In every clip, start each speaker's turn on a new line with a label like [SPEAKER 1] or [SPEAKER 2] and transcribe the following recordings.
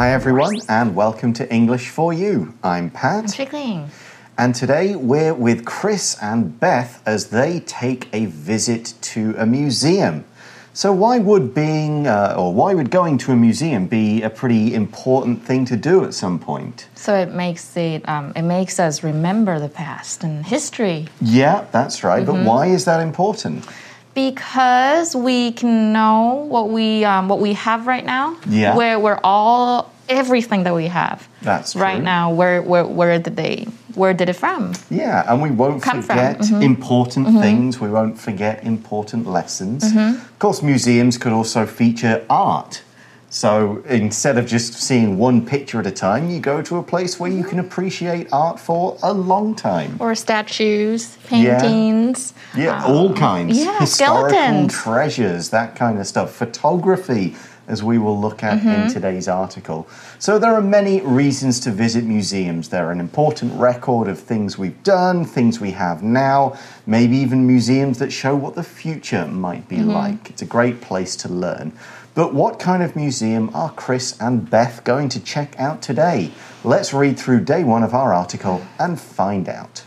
[SPEAKER 1] Hi, everyone, and welcome to English for You. I'm Pat.
[SPEAKER 2] Trickling.
[SPEAKER 1] And today we're with Chris and Beth as they take a visit to a museum. So, why would being, uh, or why would going to a museum be a pretty important thing to do at some point?
[SPEAKER 2] So it makes it um, it makes us remember the past and history
[SPEAKER 1] Yeah, that's right. But why is that important?
[SPEAKER 2] Because we can know what we um, what we have right now.
[SPEAKER 1] Yeah.
[SPEAKER 2] Where we're all everything that we have.
[SPEAKER 1] That's
[SPEAKER 2] right
[SPEAKER 1] true.
[SPEAKER 2] now. Where where where did they where did it from?
[SPEAKER 1] Yeah, and we won't
[SPEAKER 2] Come
[SPEAKER 1] forget mm-hmm. important mm-hmm. things. We won't forget important lessons. Mm-hmm. Of course, museums could also feature art. So instead of just seeing one picture at a time, you go to a place where you mm-hmm. can appreciate art for a long time.
[SPEAKER 2] Or statues, paintings.
[SPEAKER 1] Yeah, all um, kinds.
[SPEAKER 2] yeah,
[SPEAKER 1] Historical
[SPEAKER 2] skeletons.
[SPEAKER 1] treasures, that kind of stuff. Photography, as we will look at in mm-hmm. today's article. So there are many reasons to visit museums. They're an important record of things we've done, things we have now, maybe even museums that show what the future might be mm-hmm. like. It's a great place to learn. But what kind of museum are Chris and Beth going to check out today? Let's read through day one of our article and find out.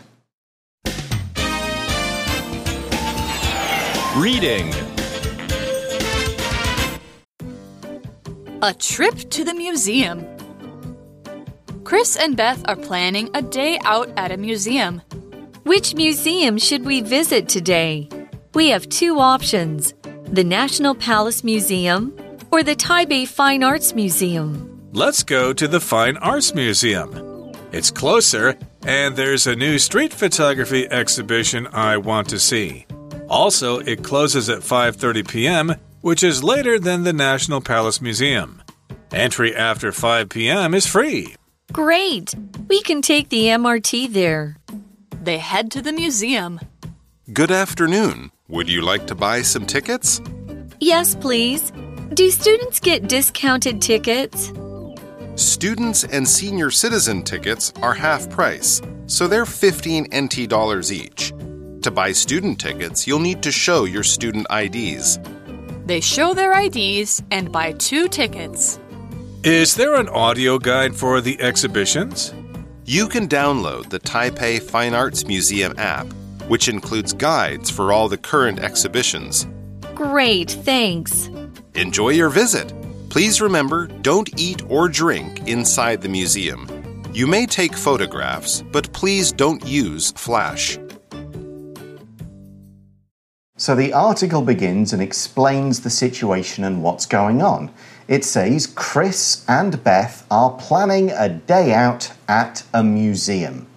[SPEAKER 3] Reading.
[SPEAKER 4] A trip to the museum. Chris and Beth are planning a day out at a museum.
[SPEAKER 5] Which museum should we visit today? We have two options the National Palace Museum or the Taipei Fine Arts Museum.
[SPEAKER 3] Let's go to the Fine Arts Museum. It's closer, and there's a new street photography exhibition I want to see. Also, it closes at 5:30 p.m., which is later than the National Palace Museum. Entry after 5 p.m. is free.
[SPEAKER 5] Great! We can take the MRT there.
[SPEAKER 4] They head to the museum.
[SPEAKER 6] Good afternoon. Would you like to buy some tickets?
[SPEAKER 5] Yes, please. Do students get discounted tickets?
[SPEAKER 6] Students and senior citizen tickets are half price, so they're 15 NT dollars each. To buy student tickets, you'll need to show your student IDs.
[SPEAKER 4] They show their IDs and buy two tickets.
[SPEAKER 3] Is there an audio guide for the exhibitions?
[SPEAKER 6] You can download the Taipei Fine Arts Museum app, which includes guides for all the current exhibitions.
[SPEAKER 5] Great, thanks.
[SPEAKER 6] Enjoy your visit. Please remember don't eat or drink inside the museum. You may take photographs, but please don't use flash.
[SPEAKER 1] So the article begins and explains the situation and what's going on. It says Chris and Beth are planning a day out at a museum.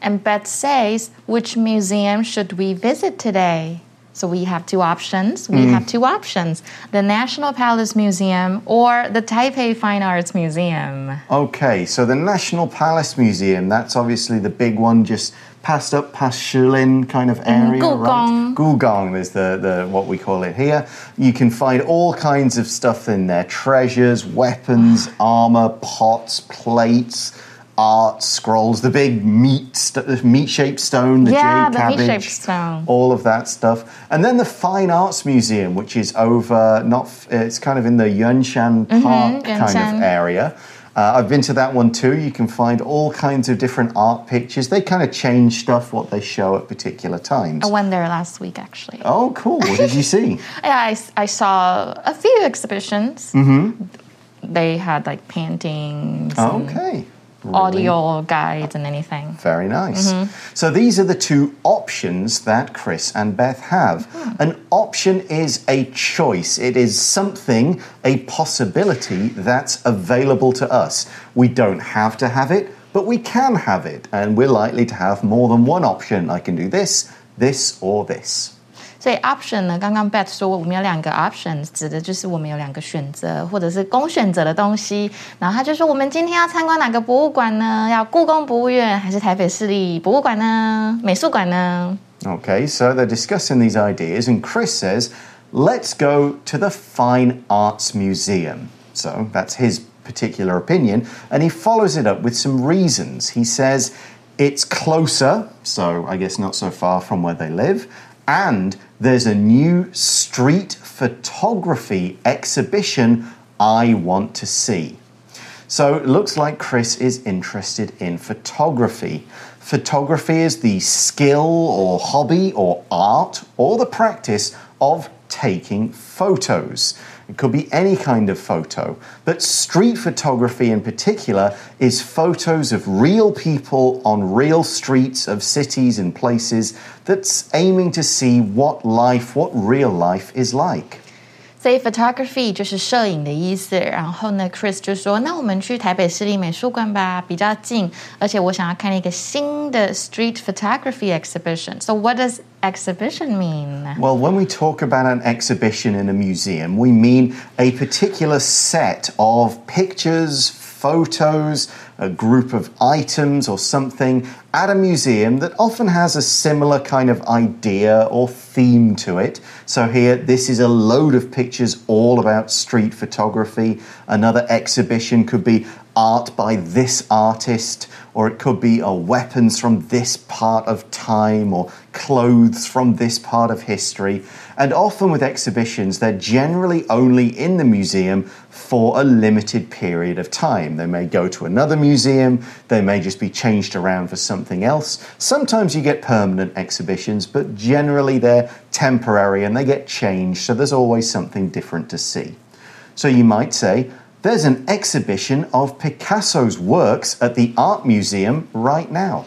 [SPEAKER 2] And Beth says, which museum should we visit today? So we have two options. We mm. have two options the National Palace Museum or the Taipei Fine Arts Museum.
[SPEAKER 1] Okay, so the National Palace Museum, that's obviously the big one just past up past Shilin kind of area, right?
[SPEAKER 2] Gugong.
[SPEAKER 1] Gugong is the, the what we call it here. You can find all kinds of stuff in there: treasures, weapons, armor, pots, plates, art, scrolls, the big meat st- meat shaped stone, the
[SPEAKER 2] Yeah,
[SPEAKER 1] jade
[SPEAKER 2] the
[SPEAKER 1] cabbage,
[SPEAKER 2] meat-shaped stone.
[SPEAKER 1] all of that stuff, and then the Fine Arts Museum, which is over not f- it's kind of in the Yuanshan Park kind of area. Uh, I've been to that one too. You can find all kinds of different art pictures. They kind of change stuff what they show at particular times.
[SPEAKER 2] I went there last week actually.
[SPEAKER 1] Oh, cool. What did you see?
[SPEAKER 2] Yeah, I, I saw a few exhibitions. Mm-hmm. They had like paintings, and
[SPEAKER 1] Okay.
[SPEAKER 2] audio guides, and anything.
[SPEAKER 1] Very nice. Mm-hmm. So these are the two options that Chris and Beth have. Hmm. An option is a choice, it is something, a possibility that's available to us. We don't have to have it, but we can have it, and we're likely to have more than one option. I can do this, this, or this.
[SPEAKER 2] 所以 option 呢，刚刚 Beth 说我们有两个 option，指的就是我们有两个选择，或者是供选择的东西。然后他就说，我们今天要参观哪个博物馆呢？要故宫博物院还是台北市立博物馆呢？美术馆呢
[SPEAKER 1] ？Okay, so they're discussing these ideas, and Chris says, "Let's go to the Fine Arts Museum." So that's his particular opinion, and he follows it up with some reasons. He says. It's closer, so I guess not so far from where they live, and there's a new street photography exhibition I want to see. So it looks like Chris is interested in photography. Photography is the skill or hobby or art or the practice of taking photos. It could be any kind of photo, but street photography in particular is photos of real people on real streets of cities and places that's aiming to see what life, what real life is like.
[SPEAKER 2] 所以 photography 就是摄影的意思。然后呢，Chris 就说：“那我们去台北市立美术馆吧，比较近，而且我想要看一个新的 street photography exhibition. So what does exhibition mean?
[SPEAKER 1] Well, when we talk about an exhibition in a museum, we mean a particular set of pictures, photos, a group of items or something at a museum that often has a similar kind of idea or theme to it. So, here, this is a load of pictures all about street photography. Another exhibition could be art by this artist, or it could be uh, weapons from this part of time, or clothes from this part of history. And often with exhibitions, they're generally only in the museum for a limited period of time. They may go to another museum, they may just be changed around for something else. Sometimes you get permanent exhibitions, but generally they're temporary and they get changed, so there's always something different to see. So you might say, there's an exhibition of Picasso's works at the Art Museum right now.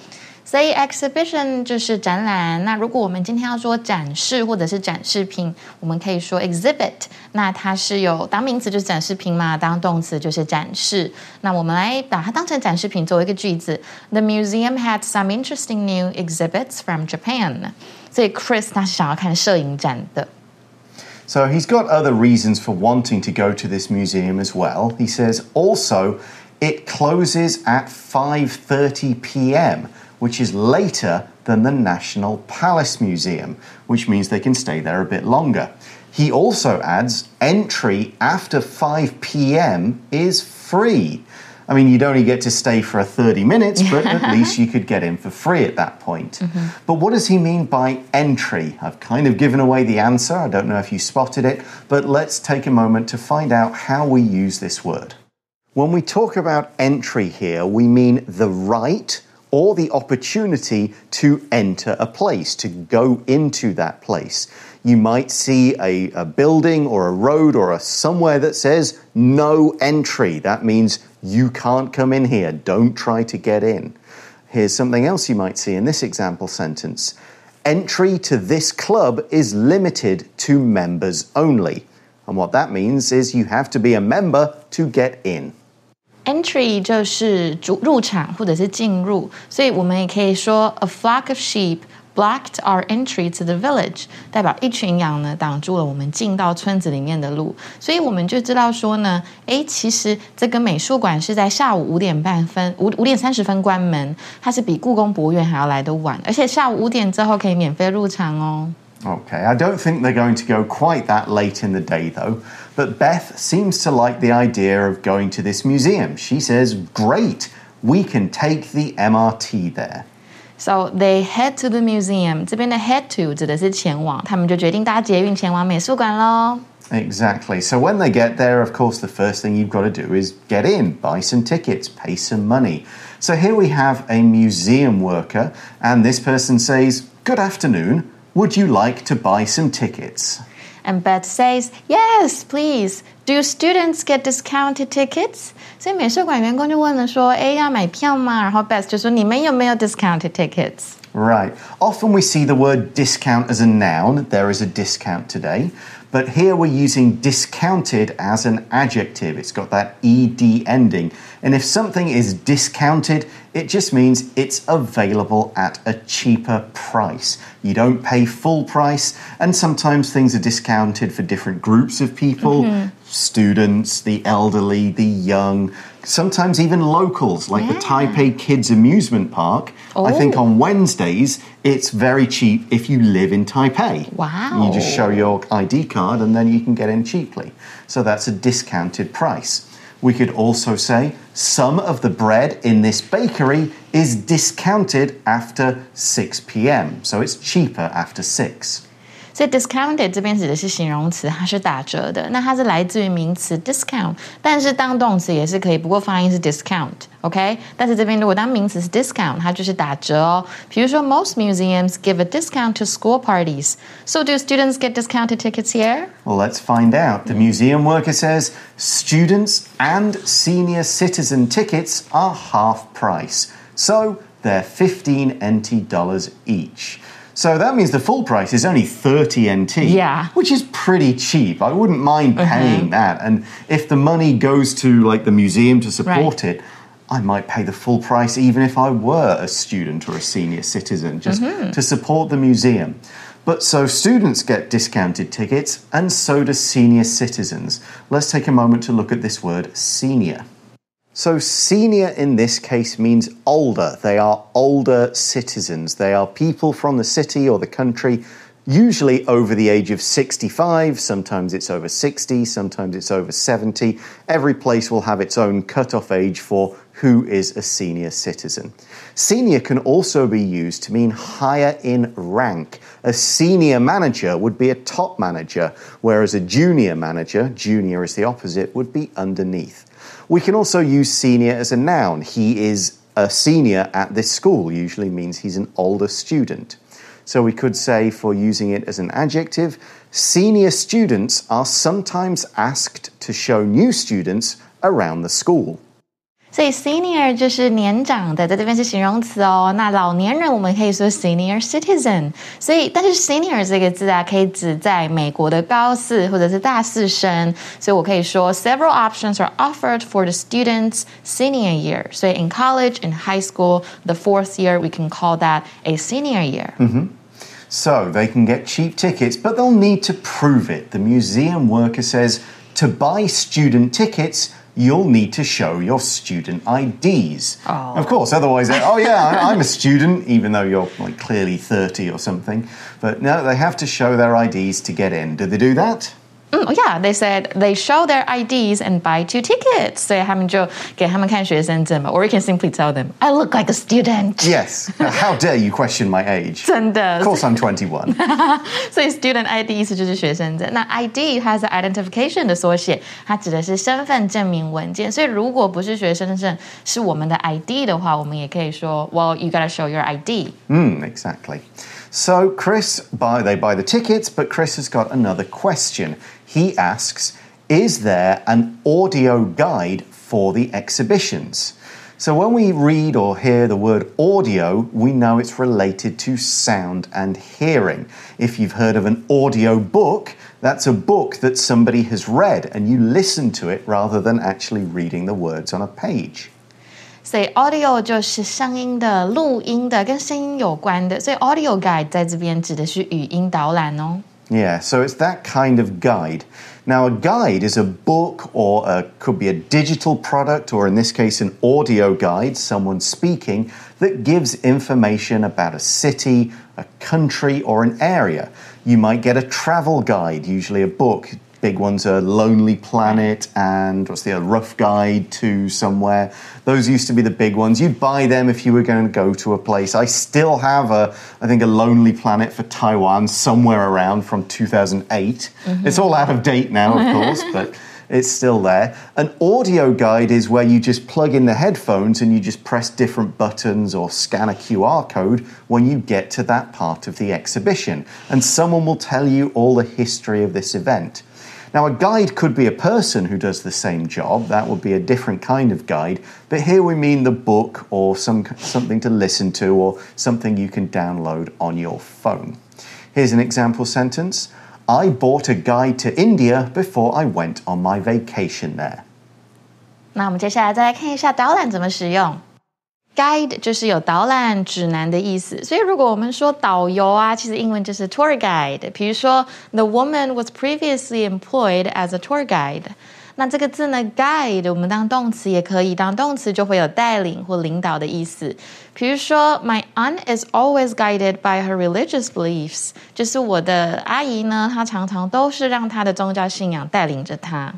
[SPEAKER 2] 所以 exhibition 就是展览。那如果我们今天要说展示或者是展示品，我们可以说 exhibit。那它是有当名词就是展示品嘛，当动词就是展示。那我们来把它当成展示品作为一个句子。The museum had some interesting new exhibits from Japan。所以 Chris 他是想要看摄影展的。
[SPEAKER 1] So he's got other reasons for wanting to go to this museum as well. He says also it closes at 5:30 p.m., which is later than the National Palace Museum, which means they can stay there a bit longer. He also adds entry after 5 p.m. is free. I mean, you'd only get to stay for 30 minutes, but at least you could get in for free at that point. Mm -hmm. But what does he mean by entry? I've kind of given away the answer. I don't know if you spotted it, but let's take a moment to find out how we use this word. When we talk about entry here, we mean the right or the opportunity to enter a place, to go into that place you might see a, a, building or a road or a somewhere that says no entry. That means you can't come in here. Don't try to get in. Here's something else you might see in this example sentence Entry to this club is limited to members only. And what that means is you have to be a member to get in.
[SPEAKER 2] Entry 就是入入场或者是进入，所以我们也可以说 a flock of sheep blocked our entry to the village，代表一群羊呢挡住了我们进到村子里面的路，所以我们就知道说呢，诶，其实这个美术馆是在下午五点半分五五点三十分关门，它是比故宫博物院还要来得晚，而且下午五点之后可以免费入场哦。
[SPEAKER 1] Okay, I don't think they're going to go quite that late in the day though, but Beth seems to like the idea of going to this museum. She says, Great, we can take the MRT there.
[SPEAKER 2] So they head to the museum. 这边的 head to 指的是前往，他们就决定搭捷运前往美术馆喽。
[SPEAKER 1] Exactly. So when they get there, of course, the first thing you've got to do is get in, buy some tickets, pay some money. So here we have a museum worker, and this person says, Good afternoon. Would you like to buy some tickets?
[SPEAKER 2] And Beth says, Yes, please. Do students get discounted tickets? 所以美术馆员工就问了说：“哎，要买票吗？”然后 Beth 就说：“你们有没有 discounted tickets？”
[SPEAKER 1] Right. Often we see the word discount as a noun. There is a discount today. But here we're using discounted as an adjective. It's got that ed ending. And if something is discounted, it just means it's available at a cheaper price. You don't pay full price, and sometimes things are discounted for different groups of people. Mm -hmm students, the elderly, the young, sometimes even locals, like yeah. the Taipei Kids Amusement Park. Oh. I think on Wednesdays, it's very cheap if you live in Taipei.
[SPEAKER 2] Wow.
[SPEAKER 1] You just show your ID card and then you can get in cheaply. So that's a discounted price. We could also say some of the bread in this bakery is discounted after 6 p.m., so it's cheaper after 6.
[SPEAKER 2] 所以 discounted 这边指的是形容词，它是打折的。那它是来自于名词 discount，但是当动词也是可以，不过发音是 discount，OK？、但是这边如果当名词是 discount，它就是打折哦。比如说，most museums give a discount to school parties. So do students get discounted tickets here?
[SPEAKER 1] Well, let's find out. The museum worker says students and senior citizen tickets are half price. So they're 15 NT dollars each. So that means the full price is only 30 NT.
[SPEAKER 2] Yeah.
[SPEAKER 1] Which is pretty cheap. I wouldn't mind uh-huh. paying that. And if the money goes to like the museum to support it, I might pay the full price even if I were a student or a senior citizen just mm-hmm. to support the museum. But so students get discounted tickets and so do senior citizens. Let's take a moment to look at this word senior. So, senior in this case means older. They are older citizens. They are people from the city or the country, usually over the age of 65. Sometimes it's over 60, sometimes it's over 70. Every place will have its own cut-off age for who is a senior citizen. Senior can also be used to mean higher in rank. A senior manager would be a top manager, whereas a junior manager, junior is the opposite, would be underneath. We can also use senior as a noun. He is a senior at this school, usually means he's an older student. So we could say, for using it as an adjective, senior students are sometimes asked to show new students around the school.
[SPEAKER 2] 所以 senior 就是年长的，在这边是形容词哦。那老年人我们可以说 senior citizen。所以，但是 senior 这个字啊，可以指在美国的高四或者是大四生。所以我可以说 several options are offered for the students senior year。所以 in college, in high school, the fourth year, we can call that a senior year.
[SPEAKER 1] So they can get cheap tickets, but they'll need to prove it. The museum worker says to buy student tickets, you'll need to show your student IDs. Of course, otherwise, oh yeah, I'm a student, even though you're like clearly 30 or something. But no, they have to show their IDs to get in. Do they do that?
[SPEAKER 2] Mm, oh yeah, they said they show their IDs and buy two tickets. 所以他们就给他们看学生证嘛。Or you can simply tell them, I look like a student.
[SPEAKER 1] Yes. How dare you question my age?
[SPEAKER 2] 真的
[SPEAKER 1] Of course, I'm 21.
[SPEAKER 2] 所以 student ID 意思就是学生证。那 ID 它是 identification 的缩写，它指的是身份证明文件。所以如果不是学生证，是我们的 ID 的话，我们也可以说，Well, you gotta show your ID。
[SPEAKER 1] Mm, exactly. So Chris buy they buy the tickets, but Chris has got another question. He asks, "Is there an audio guide for the exhibitions?" So when we read or hear the word audio, we know it's related to sound and hearing. If you've heard of an audio book, that's a book that somebody has read and you listen to it rather than actually reading the words on a page.
[SPEAKER 2] 所以 audio 就是声音的、录音的，跟声音有关的。所以 audio guide 在这边指的是语音导览哦。
[SPEAKER 1] Yeah, so it's that kind of guide. Now, a guide is a book or a, could be a digital product, or in this case, an audio guide, someone speaking, that gives information about a city, a country, or an area. You might get a travel guide, usually a book. Big ones are Lonely Planet and what's the other? Rough Guide to Somewhere. Those used to be the big ones. You'd buy them if you were going to go to a place. I still have a, I think, a Lonely Planet for Taiwan somewhere around from 2008. Mm-hmm. It's all out of date now, of course, but it's still there. An audio guide is where you just plug in the headphones and you just press different buttons or scan a QR code when you get to that part of the exhibition. And someone will tell you all the history of this event. Now, a guide could be a person who does the same job. That would be a different kind of guide. But here we mean the book or some, something to listen to or something you can download on your phone. Here's an example sentence I bought a guide to India before I went on my vacation there.
[SPEAKER 2] 那我们接下来再来看一下导览怎么使用。 Guide 就是有导览指南的意思，所以如果我们说导游啊，其实英文就是 tour guide。比如说，The woman was previously employed as a tour guide。那这个字呢，guide 我们当动词也可以，当动词就会有带领或领导的意思。比如说，My aunt is always guided by her religious beliefs，就是我的阿姨呢，她常常都是让她的宗教信仰带领着她。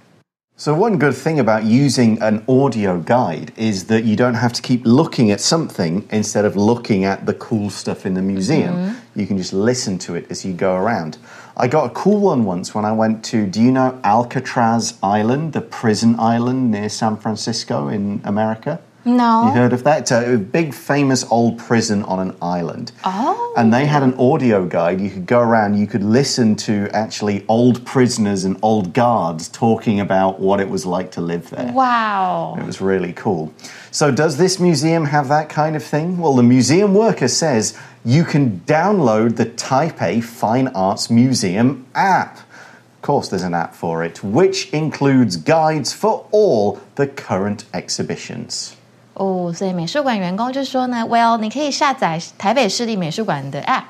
[SPEAKER 1] So, one good thing about using an audio guide is that you don't have to keep looking at something instead of looking at the cool stuff in the museum. Mm-hmm. You can just listen to it as you go around. I got a cool one once when I went to, do you know Alcatraz Island, the prison island near San Francisco in America?
[SPEAKER 2] No.
[SPEAKER 1] You heard of that? It's a big, famous old prison on an island.
[SPEAKER 2] Oh.
[SPEAKER 1] And they had an audio guide. You could go around, you could listen to actually old prisoners and old guards talking about what it was like to live there.
[SPEAKER 2] Wow.
[SPEAKER 1] It was really cool. So, does this museum have that kind of thing? Well, the museum worker says you can download the Taipei Fine Arts Museum app. Of course, there's an app for it, which includes guides for all the current exhibitions.
[SPEAKER 2] 哦，所以美术馆员工就说呢，Well，你可以下载台北市立美术馆的 App，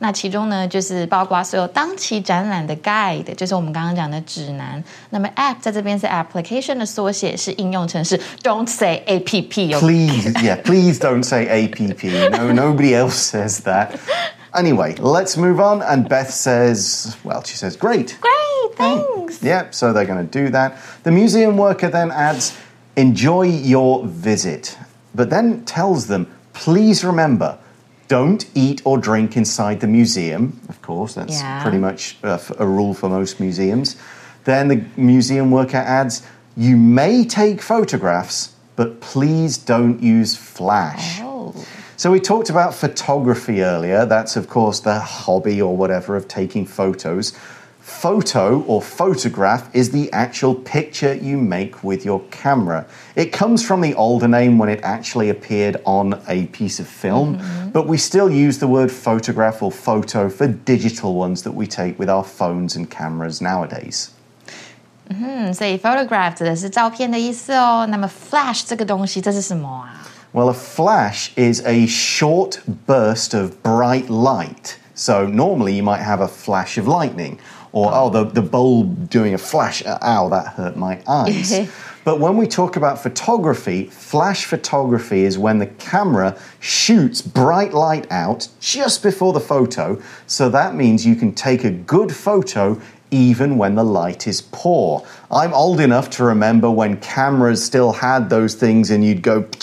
[SPEAKER 2] 那其中呢就是包括所有当期展览的 Guide，就是我们刚刚讲的指南。那么 App 在这边是 Application 的缩写，是应用程式，Don't say A P P。
[SPEAKER 1] Please, yeah, please don't say APP. No, nobody else says that. Anyway, let's move on. And Beth says, well, she says, great.
[SPEAKER 2] Great, thanks.
[SPEAKER 1] Yep, so they're going to do that. The museum worker then adds, enjoy your visit, but then tells them, please remember, don't eat or drink inside the museum. Of course, that's
[SPEAKER 2] Yeah.
[SPEAKER 1] pretty much a, f- a rule for most museums. Then the museum worker adds, you may take photographs, but please don't use flash.
[SPEAKER 2] Oh.
[SPEAKER 1] So we talked about photography earlier. That's, of course, the hobby or whatever of taking photos. Photo or photograph is the actual picture you make with your camera. It comes from the older name when it actually appeared on a piece of film, but we still use the word photograph or photo for digital ones that we take with our phones and cameras nowadays.
[SPEAKER 2] 嗯，所以 photograph 指的是照片的意思哦。那么 flash 这个东西，这是什么啊？
[SPEAKER 1] Well, a flash is a short burst of bright light. So normally you might have a flash of lightning, or oh, the, the bulb doing a flash. uh, Ow, that hurt my eyes. but when we talk about photography, flash photography is when the camera shoots bright light out just before the photo. So that means you can take a good photo even when the light is poor. I'm old enough to remember when cameras still had those things and you'd go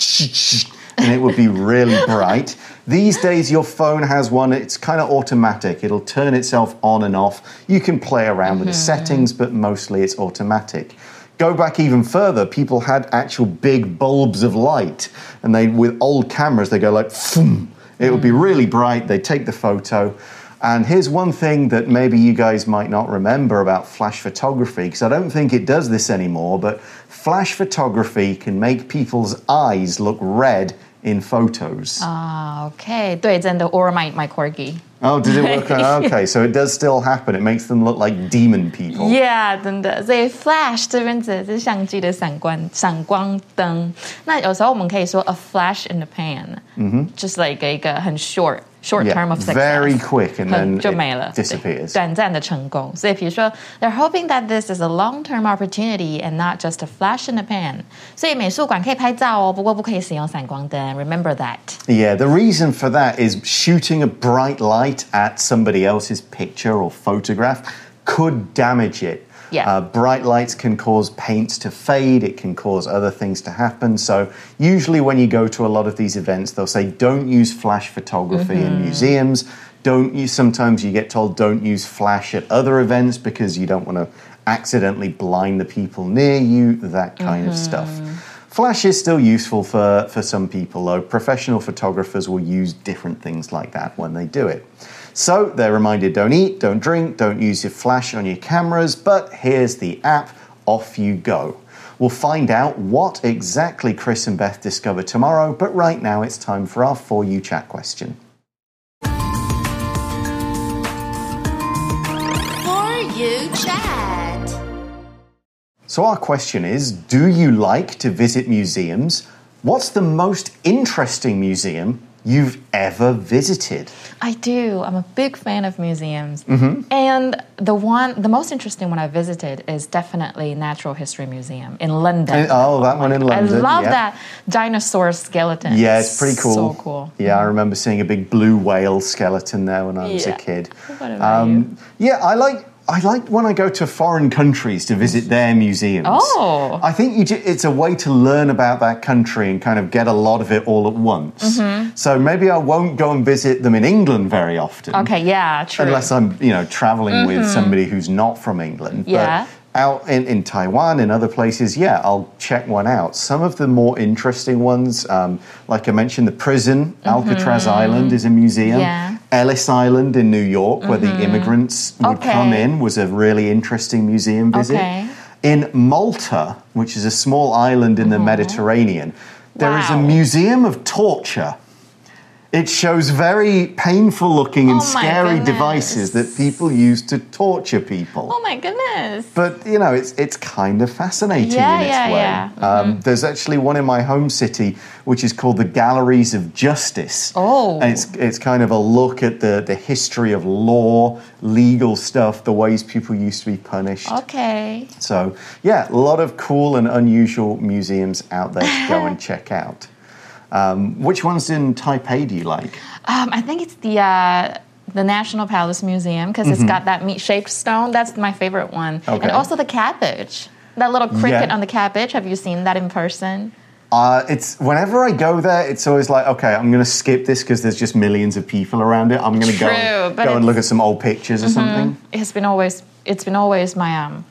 [SPEAKER 1] and it would be really bright. These days, your phone has one, it's kind of automatic. It'll turn itself on and off. You can play around with the mm-hmm. settings, but mostly it's automatic. Go back even further, people had actual big bulbs of light, and they, with old cameras, they go like, Phoom. it would be mm. really bright. They take the photo. And here's one thing that maybe you guys might not remember about flash photography, because I don't think it does this anymore, but flash photography can make people's eyes look red in photos.
[SPEAKER 2] 啊，OK，对，真的，or my my corgi。
[SPEAKER 1] oh, did it work? on- okay, so it does still happen. It makes them look like demon people.
[SPEAKER 2] Yeah，真的，所以 flash 这边指的是相机的闪光闪光灯。那有时候我们可以说 a flash in the pan，嗯哼，just like 一个很 short short
[SPEAKER 1] Yeah,
[SPEAKER 2] term of success，
[SPEAKER 1] very quick and
[SPEAKER 2] 很
[SPEAKER 1] then
[SPEAKER 2] 就
[SPEAKER 1] it
[SPEAKER 2] 没了
[SPEAKER 1] disappears.
[SPEAKER 2] 对短暂的成功。所以比如说，they're hoping that this is a long term opportunity and not just a flash in the pan。所以美术馆可以拍照哦，不过不可以使用闪光灯，remember that。
[SPEAKER 1] Yeah, the reason for that is shooting a bright light at somebody else's picture or photograph could damage it.
[SPEAKER 2] yeah.
[SPEAKER 1] Uh, bright lights can cause paints to fade, it can cause other things to happen. So, usually, when you go to a lot of these events, they'll say don't use flash photography in museums. Don't use, sometimes you get told don't use flash at other events because you don't want to accidentally blind the people near you, that kind of stuff. Flash is still useful for, for some people, though. Professional photographers will use different things like that when they do it. So they're reminded don't eat, don't drink, don't use your flash on your cameras, but here's the app, off you go. We'll find out what exactly Chris and Beth discover tomorrow, but right now it's time for our For You chat question.
[SPEAKER 7] For you chat.
[SPEAKER 1] So, our question is Do you like to visit museums? What's the most interesting museum you've ever visited?
[SPEAKER 2] I do. I'm a big fan of museums. Mm-hmm. And the one, the most interesting one I visited is definitely Natural History Museum in London.
[SPEAKER 1] Oh, that one in London.
[SPEAKER 2] I love
[SPEAKER 1] yeah.
[SPEAKER 2] that dinosaur skeleton.
[SPEAKER 1] Yeah, it's pretty cool.
[SPEAKER 2] So cool.
[SPEAKER 1] Yeah, I remember seeing a big blue whale skeleton there when I was a kid.
[SPEAKER 2] What about um,
[SPEAKER 1] Yeah, I like I like when I go to foreign countries to visit their museums.
[SPEAKER 2] Oh.
[SPEAKER 1] I think you ju- it's a way to learn about that country and kind of get a lot of it all at once.
[SPEAKER 2] Mm-hmm.
[SPEAKER 1] So maybe I won't go and visit them in England very often.
[SPEAKER 2] Okay, yeah, true.
[SPEAKER 1] Unless I'm, you know, traveling with somebody who's not from England.
[SPEAKER 2] Mm-hmm. Yeah.
[SPEAKER 1] But out in, in Taiwan and other places, yeah, I'll check one out. Some of the more interesting ones, um, like I mentioned, the prison, Alcatraz Island is a museum.
[SPEAKER 2] Mm-hmm. Yeah. Mm-hmm.
[SPEAKER 1] Ellis Island in New York, where the immigrants would come in, was a really interesting museum visit.
[SPEAKER 2] Okay.
[SPEAKER 1] In Malta, which is a small island in the Mediterranean, there is a
[SPEAKER 2] Mm-hmm. Wow.
[SPEAKER 1] museum of torture. It shows very painful looking and
[SPEAKER 2] Oh
[SPEAKER 1] scary
[SPEAKER 2] goodness.
[SPEAKER 1] devices that people use to torture people.
[SPEAKER 2] oh my goodness.
[SPEAKER 1] But you know, it's it's kind of fascinating
[SPEAKER 2] Yeah,
[SPEAKER 1] in its
[SPEAKER 2] yeah,
[SPEAKER 1] way.
[SPEAKER 2] yeah. Mm-hmm.
[SPEAKER 1] Um, there's actually one in my home city, which is called the Galleries of Justice.
[SPEAKER 2] Oh.
[SPEAKER 1] and it's it's kind of a look at the the history of law, legal stuff, the ways people used to be punished.
[SPEAKER 2] Okay.
[SPEAKER 1] So yeah, a lot of cool and unusual museums out there to go and check out. Um, which ones in Taipei do you like?
[SPEAKER 2] Um, I think it's the uh, the National Palace Museum because it's got that meat-shaped stone. That's my favorite one.
[SPEAKER 1] Mm-hmm. Okay.
[SPEAKER 2] And also the cabbage. That little cricket
[SPEAKER 1] Yeah.
[SPEAKER 2] on the cabbage. Have you seen that in person?
[SPEAKER 1] Uh, it's whenever I go there, it's always like, okay, I'm going to skip this because there's just millions of people around it. I'm going to go, and, go and
[SPEAKER 2] Mm-hmm.
[SPEAKER 1] look at some old pictures or something.
[SPEAKER 2] It's been always it's been always my um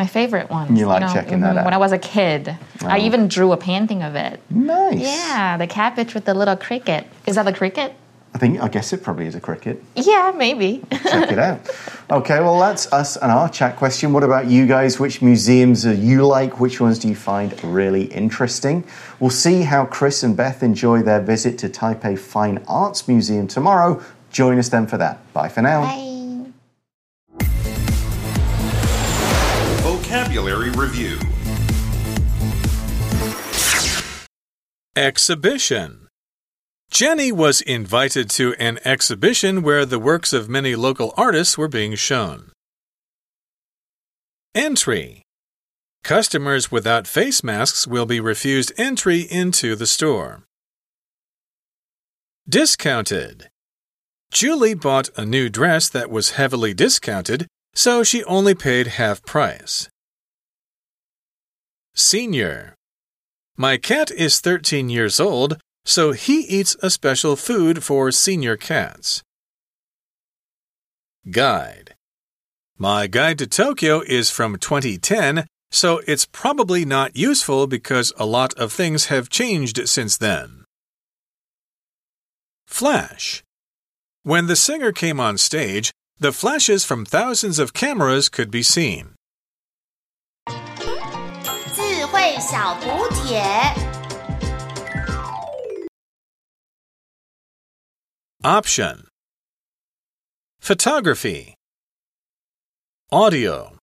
[SPEAKER 2] my favorite one.
[SPEAKER 1] You like checking that
[SPEAKER 2] mm-hmm,
[SPEAKER 1] When.
[SPEAKER 2] I was a kid, I
[SPEAKER 1] Oh.
[SPEAKER 2] even drew a painting of it.
[SPEAKER 1] Nice.
[SPEAKER 2] Yeah, the cabbage with the little cricket. Is that the cricket?
[SPEAKER 1] I think I guess it probably is a cricket.
[SPEAKER 2] Yeah, maybe.
[SPEAKER 1] Check it out. Okay, well that's us and our chat question. What about you guys? Which museums do you like? Which ones do you find really interesting? We'll see how Chris and Beth enjoy their visit to Taipei Fine Arts Museum tomorrow. Join us then for that. Bye for now.
[SPEAKER 2] Bye.
[SPEAKER 6] Review
[SPEAKER 3] Exhibition. Jenny was invited to an exhibition where the works of many local artists were being shown. Entry. Customers without face masks will be refused entry into the store. Discounted. Julie bought a new dress that was heavily discounted, so she only paid half price. Senior. My cat is 13 years old, so he eats a special food for senior cats. Guide. My guide to Tokyo is from 2010, so it's probably not useful because a lot of things have changed since then. Flash. When the singer came on stage, the flashes from thousands of cameras could be seen.
[SPEAKER 7] 智慧小补帖。
[SPEAKER 3] Option Photography Audio